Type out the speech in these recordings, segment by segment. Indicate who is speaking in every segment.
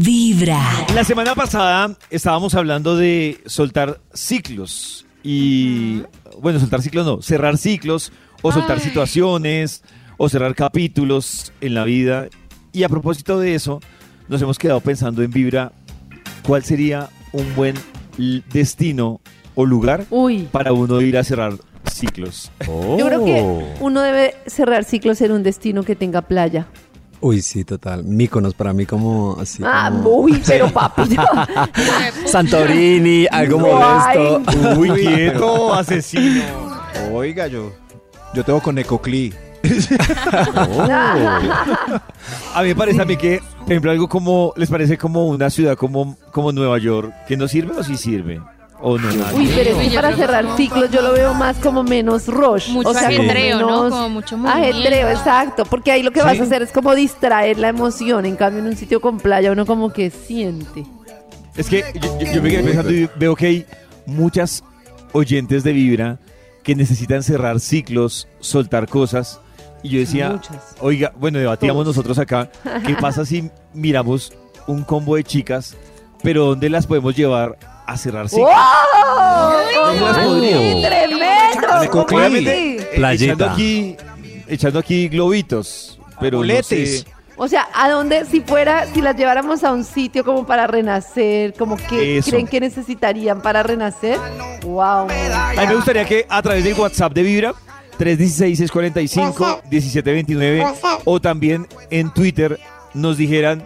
Speaker 1: Vibra.
Speaker 2: La semana pasada estábamos hablando de soltar ciclos y, bueno, soltar ciclos no, cerrar ciclos o soltar situaciones o cerrar capítulos en la vida. Y a propósito de eso, nos hemos quedado pensando en Vibra, ¿cuál sería un buen destino o lugar
Speaker 3: Uy.
Speaker 2: para uno ir a cerrar ciclos?
Speaker 3: Yo creo que uno debe cerrar ciclos en un destino que tenga playa.
Speaker 4: Uy, sí, total. Míconos para mí como así.
Speaker 3: Ah,
Speaker 4: como-
Speaker 3: uy, pero papi.
Speaker 4: Santorini, algo
Speaker 3: Guay.
Speaker 4: modesto.
Speaker 2: Uy, quieto, asesino.
Speaker 5: Oiga, yo, yo tengo con Ecocli.
Speaker 2: A mí me parece a mí que, por ejemplo, algo como, ¿les parece como una ciudad como, como Nueva York, que no sirve o sí sirve? ¿O no?
Speaker 3: Uy, pero es
Speaker 6: Uy,
Speaker 3: que
Speaker 6: yo
Speaker 3: para cerrar
Speaker 6: no.
Speaker 3: ciclos yo lo veo más como menos rush.
Speaker 6: Mucho
Speaker 3: o sea, como
Speaker 6: ajetreo, ¿no?
Speaker 3: menos
Speaker 6: Como mucho movimiento.
Speaker 3: Ajetreo, exacto. Porque ahí lo que vas a hacer es como distraer la emoción. En cambio, en un sitio con playa uno como que siente.
Speaker 2: Es que yo, yo- yo me quedé pensando y veo que hay muchas oyentes de Vibra que necesitan cerrar ciclos, soltar cosas. Y yo decía,
Speaker 3: Muchas.
Speaker 2: oiga, bueno, debatíamos
Speaker 3: Todos.
Speaker 2: nosotros acá, ¿qué pasa si miramos un combo de chicas, pero dónde las podemos llevar a cerrar ciclos? ¿Dónde las podríamos?
Speaker 3: ¡Tremendo!
Speaker 5: Nicole
Speaker 3: ¿Cómo
Speaker 5: Clemente.
Speaker 3: así?
Speaker 2: Eh. Echando aquí, echando aquí globitos, pero no sé.
Speaker 3: O sea, ¿a dónde, si fuera, si las lleváramos a un sitio como para renacer, como que
Speaker 2: Eso.
Speaker 3: creen que necesitarían para renacer? Wow.
Speaker 2: A mí me gustaría que a través del WhatsApp de Vibra, 316-645-1729, o también en Twitter, nos dijeran,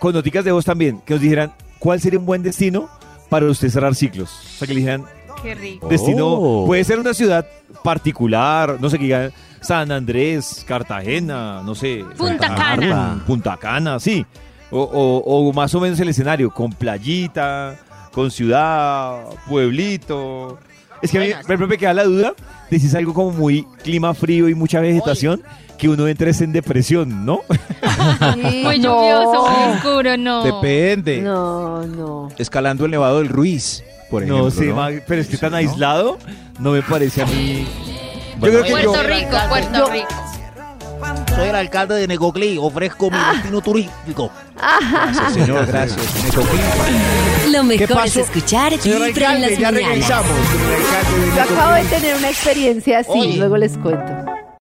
Speaker 2: con noticas de voz también, que nos dijeran cuál sería un buen destino para usted cerrar ciclos. O sea, que le dijeran,
Speaker 6: Qué rico.
Speaker 2: destino,
Speaker 4: Oh.
Speaker 2: puede ser una ciudad particular, no sé qué digan, San Andrés, Cartagena, no sé.
Speaker 6: Punta Cana.
Speaker 2: Punta Cana, sí. O, o- o más o menos el escenario, con playita, con ciudad, pueblito. Es que a mí me queda la duda de si es algo como muy clima frío y mucha vegetación, que uno entre en depresión, ¿no?
Speaker 3: Sí,
Speaker 6: Muy
Speaker 3: no.
Speaker 6: lluvioso, muy oscuro, no.
Speaker 5: Depende.
Speaker 3: No, no.
Speaker 5: Escalando el Nevado del Ruiz, por ejemplo.
Speaker 2: no ma- pero es que tan aislado no me parece a mí.
Speaker 5: Bueno,
Speaker 2: yo creo que yo,
Speaker 6: Puerto Rico, Puerto
Speaker 3: Yo-
Speaker 6: Rico.
Speaker 7: Soy el alcalde de Negoclí, ofrezco mi destino turístico.
Speaker 5: Gracias, señor, gracias.
Speaker 1: Lo mejor es escuchar
Speaker 5: Señor
Speaker 1: Vibra en las
Speaker 5: ya
Speaker 1: mañanas.
Speaker 5: regresamos.
Speaker 3: Yo acabo de
Speaker 5: Necoclí.
Speaker 3: tener una experiencia así,
Speaker 7: Oye.
Speaker 3: luego les cuento.